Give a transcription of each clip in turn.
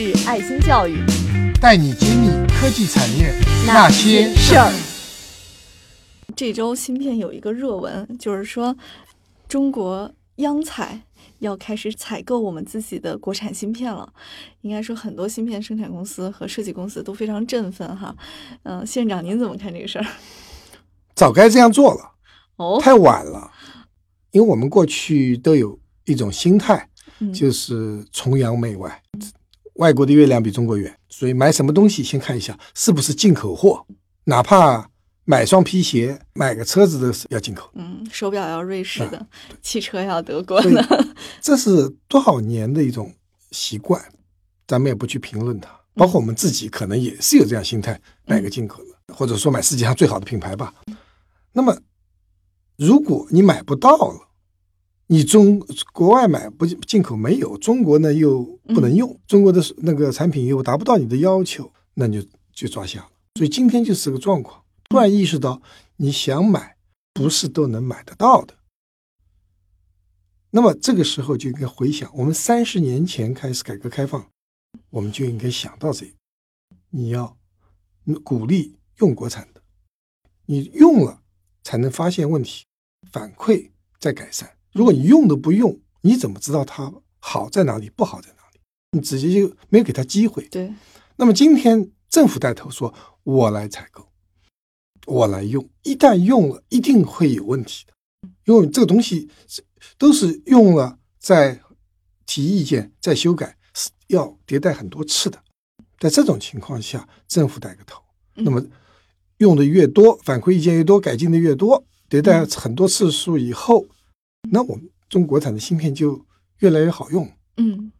是爱心教育，带你揭秘科技产业那些事儿。这周芯片有一个热文，就是说中国央采要开始采购我们自己的国产芯片了。应该说，很多芯片生产公司和设计公司都非常振奋哈。嗯，县长您怎么看这个事儿？早该这样做了，哦，太晚了。因为我们过去都有一种心态，就是崇洋媚外，外国的月亮比中国圆，所以买什么东西先看一下是不是进口货，哪怕买双皮鞋、买个车子都是要进口。嗯，手表要瑞士的，汽车要德国的，这是多少年的一种习惯，咱们也不去评论它。包括我们自己可能也是有这样心态，买个进口的，或者说买世界上最好的品牌吧。那么。如果你买不到了，你中国外买不进口没有，中国呢又不能用，中国的那个产品又达不到你的要求，那你就就抓瞎了。所以今天就是个状况，突然意识到你想买不是都能买得到的。那么这个时候就应该回想，我们三十年前开始改革开放，我们就应该想到这，你要鼓励用国产的，你用了才能发现问题。反馈再改善。如果你用都不用，你怎么知道它好在哪里，不好在哪里？你直接就没有给他机会。对。那么今天政府带头说，我来采购，我来用。一旦用了，一定会有问题的，因为这个东西是都是用了再提意见、再修改，是要迭代很多次的。在这种情况下，政府带个头，那么用的越多，反馈意见越多，改进的越多。迭代很多次数以后，那我们中国产的芯片就越来越好用。嗯，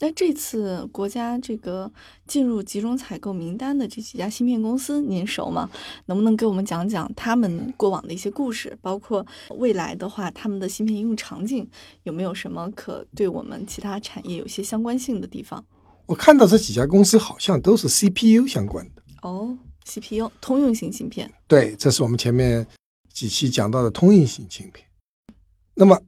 那这次国家这个进入集中采购名单的这几家芯片公司，您熟吗？能不能给我们讲讲他们过往的一些故事？包括未来的话，他们的芯片应用场景有没有什么可对我们其他产业有些相关性的地方？我看到这几家公司好像都是 CPU 相关的。哦，CPU 通用型芯片。对，这是我们前面。几期讲到的通用型芯片，那么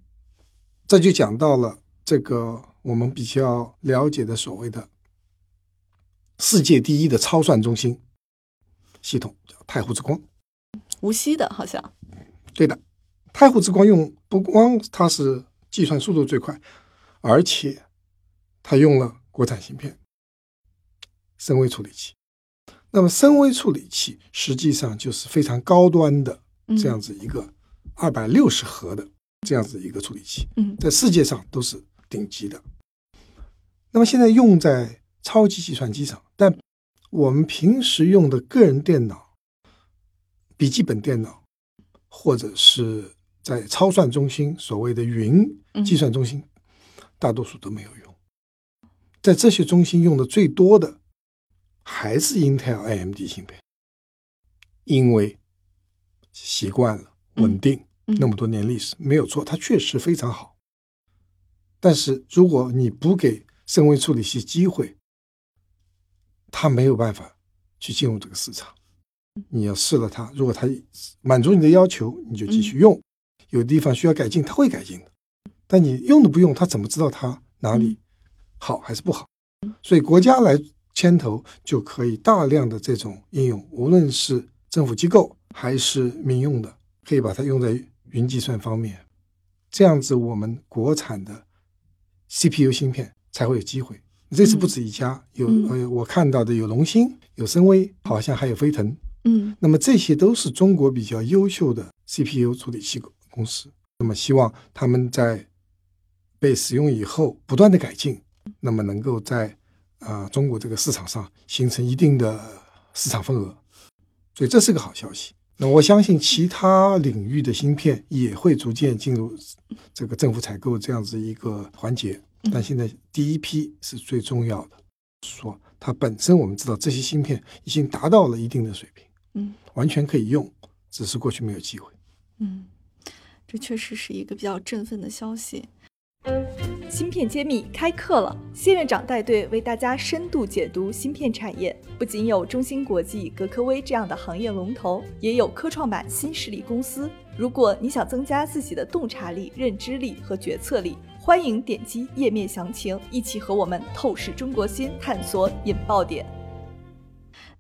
这就讲到了这个我们比较了解的所谓的世界第一的超算中心系统，叫太湖之光，无锡的，好像对的。太湖之光用不光它是计算速度最快，而且它用了国产芯片，深微处理器。那么深微处理器实际上就是非常高端的。这样子一个二百六十核的这样子一个处理器，嗯在世界上都是顶级的。那么现在用在超级计算机上，但我们平时用的个人电脑、笔记本电脑，或者是在超算中心所谓的云计算中心，大多数都没有用。在这些中心用的最多的还是 Intel、AMD 芯片，因为。习惯了稳定，那么多年历史没有错，它确实非常好。但是如果你不给深威处理器机会，它没有办法去进入这个市场。你要试了它，如果它满足你的要求，你就继续用。有地方需要改进，它会改进的。但你用都不用，它怎么知道它哪里好还是不好？所以国家来牵头就可以大量的这种应用，无论是政府机构。还是民用的，可以把它用在云计算方面，这样子我们国产的 CPU 芯片才会有机会。这次不止一家，有呃，我看到的有龙芯、有深威，好像还有飞腾。嗯，那么这些都是中国比较优秀的 CPU 处理器公司。那么希望他们在被使用以后不断的改进，那么能够在啊中国这个市场上形成一定的市场份额。所以这是个好消息。那我相信其他领域的芯片也会逐渐进入这个政府采购这样子一个环节，但现在第一批是最重要的。说它本身我们知道这些芯片已经达到了一定的水平，嗯，完全可以用，只是过去没有机会。嗯，这确实是一个比较振奋的消息。芯片揭秘开课了，谢院长带队为大家深度解读芯片产业。不仅有中芯国际、格科微这样的行业龙头，也有科创板新势力公司。如果你想增加自己的洞察力、认知力和决策力，欢迎点击页面详情，一起和我们透视中国芯，探索引爆点。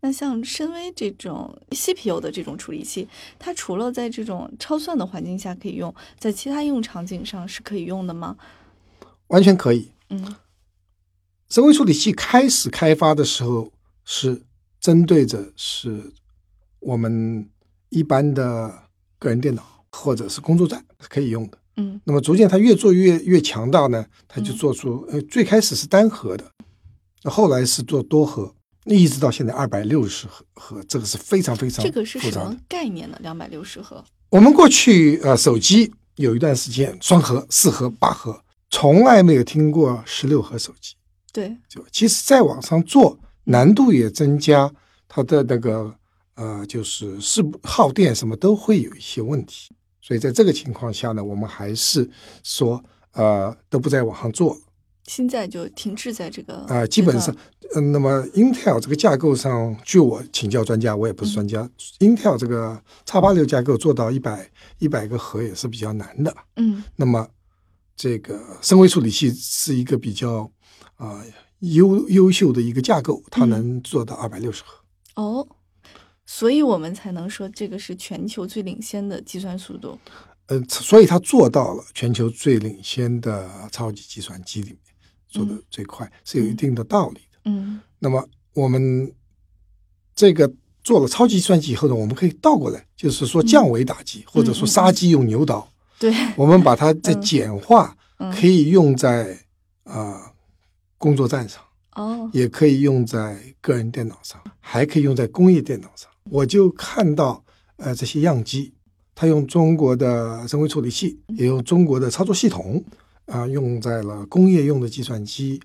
那像深威这种 CPU 的这种处理器，它除了在这种超算的环境下可以用，在其他应用场景上是可以用的吗？完全可以。嗯深微处理器开始开发的时候是针对着是我们一般的个人电脑或者是工作站可以用的。嗯那么逐渐它越做越越强大呢，它就嗯做出呃最开始是单核的，那后来是做多核，一直到现在二百六十核核，这个是非常非常这个是什么。概念呢？两百六十核。我们过去呃手机有一段时间双核、四核、八核，从来没有听过十六核手机。对，就其实再往上做，难度也增加，它的那个呃，就是是不耗电什么都会有一些问题。所以在这个情况下呢，我们还是说呃都不再往上做了现在就停滞在这个啊、基本上嗯、那么 Intel 这个架构上，据我请教专家，我也不是专家、i n t e l 这个叉八六架构做到一百一百个核也是比较难的。嗯那么这个深微处理器是一个比较啊、优优秀的一个架构，它嗯能做到二百六十赫。哦，所以我们才能说这个是全球最领先的计算速度。呃，所以它做到了全球最领先的超级计算机里面做的嗯最快，是有一定的道理的。嗯那么我们这个做了超级计算机以后呢，我们可以倒过来，就是说降维打击，或者说杀鸡用牛刀，对，我们把它再嗯简化，嗯可以用在啊、工作站上。哦，也可以用在个人电脑上，还可以用在工业电脑上。我就看到，呃，这些样机，它用中国的深微处理器，也用中国的操作系统，啊、用在了工业用的计算机，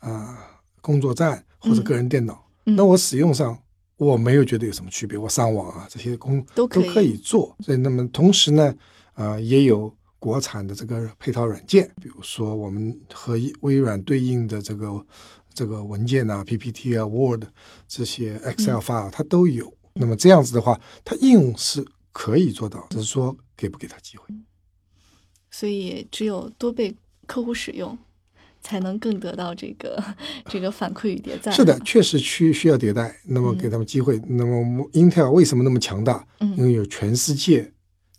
啊、工作站或者个人电脑。嗯那我使用上，我没有觉得有什么区别。我上网啊，这些工都可以做。所以，那么同时呢，啊，也有国产的这个配套软件，比如说我们和微软对应的这个这个文件啊、PPT 啊、Word 这些 Excel file 它都有。那么这样子的话，它应用是可以做到，只是说给不给它机会。所以只有多被客户使用，才能更得到这个这个反馈与迭代。是的，，确实需需要迭代，那么给他们机会。那么 Intel 为什么那么强大？因嗯为有全世界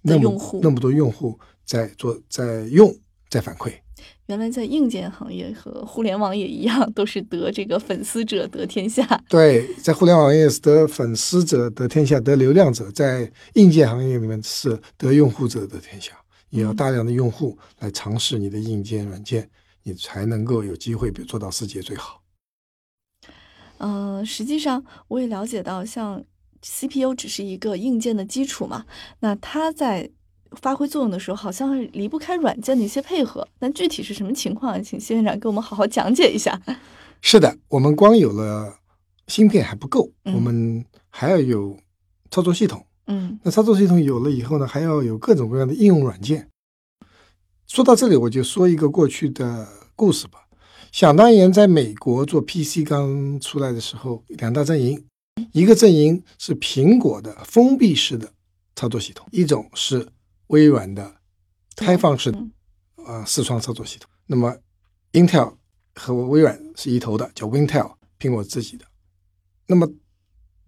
的用户那么多用户在做、在用、在反馈。原来在硬件行业和互联网也一样，都是得这个粉丝者得天下。对，在互联网业是得粉丝者得天下，得流量者；在硬件行业里面是得用户者得天下。也要大量的用户来尝试你的硬件、软件，你才能够有机会，比如做到世界最好。嗯、实际上我也了解到，像 CPU 只是一个硬件的基础嘛，那它在发挥作用的时候，好像离不开软件的一些配合。但具体是什么情况，请谢院长给我们好好讲解一下。是的，我们光有了芯片还不够，嗯我们还要有操作系统。嗯那操作系统有了以后呢，还要有各种各样的应用软件。说到这里，我就说一个过去的故事吧。想当年，在美国做 PC 刚出来的时候，两大阵营，一个阵营是苹果的封闭式的操作系统，一种是微软的开放式的嗯啊视窗操作系统。那么，Intel 和微软是一头的，叫 Wintel，苹果自己的。那么，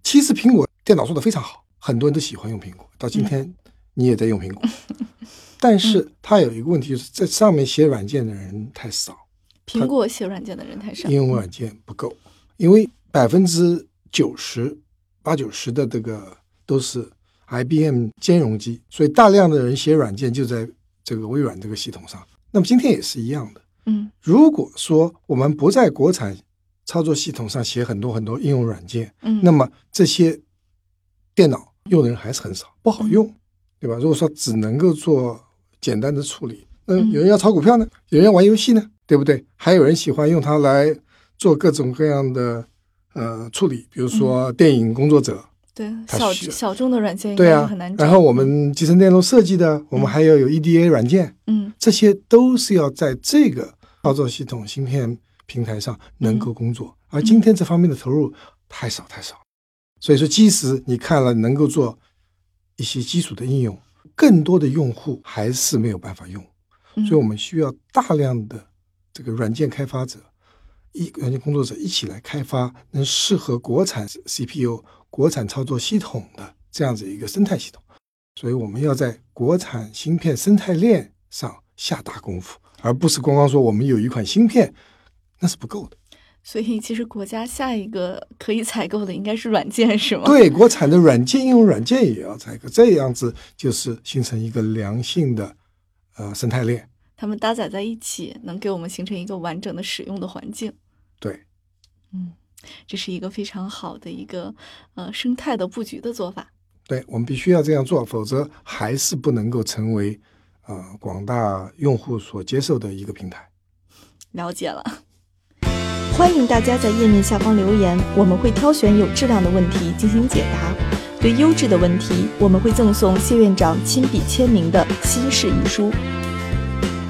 其实苹果电脑做的非常好，很多人都喜欢用苹果。到今天，你也在用苹果，但是它有一个问题，就是在上面写软件的人太少，苹果写软件的人太少应。用软件不够，因为百分之九十、八九十的这个都是 IBM 兼容机，所以大量的人写软件就在这个微软这个系统上。那么今天也是一样的。嗯如果说我们不在国产操作系统上写很多很多应用软件，嗯，那么这些电脑用的人还是很少，不好用，对吧？如果说只能够做简单的处理，那嗯有人要炒股票呢，有人要玩游戏呢，对不对？还有人喜欢用它来做各种各样的呃处理，比如说电影工作者，对小小众的软件应对啊很难，然后我们集成电路设计的，我们还要有 EDA 软件，嗯。这些都是要在这个操作系统芯片平台上能够工作，而今天这方面的投入太少太少，所以说即使你看了能够做一些基础的应用，更多的用户还是没有办法用，嗯。所以我们需要大量的这个软件开发者、一软件工作者一起来开发能适合国产 CPU、国产操作系统的这样子一个生态系统。所以我们要在国产芯片生态链上下大功夫，而不是光光说我们有一款芯片，那是不够的。所以其实国家下一个可以采购的应该是软件，是吗？对，国产的软件应用软件也要采购，这样子就是形成一个良性的呃生态链。它们搭载在一起，能给我们形成一个完整的使用的环境。对，嗯，这是一个非常好的一个呃生态的布局的做法。对，我们必须要这样做，否则还是不能够成为呃广大用户所接受的一个平台。了解了。欢迎大家在页面下方留言，我们会挑选有质量的问题进行解答。对优质的问题，我们会赠送谢院长亲笔签名的新式遗书。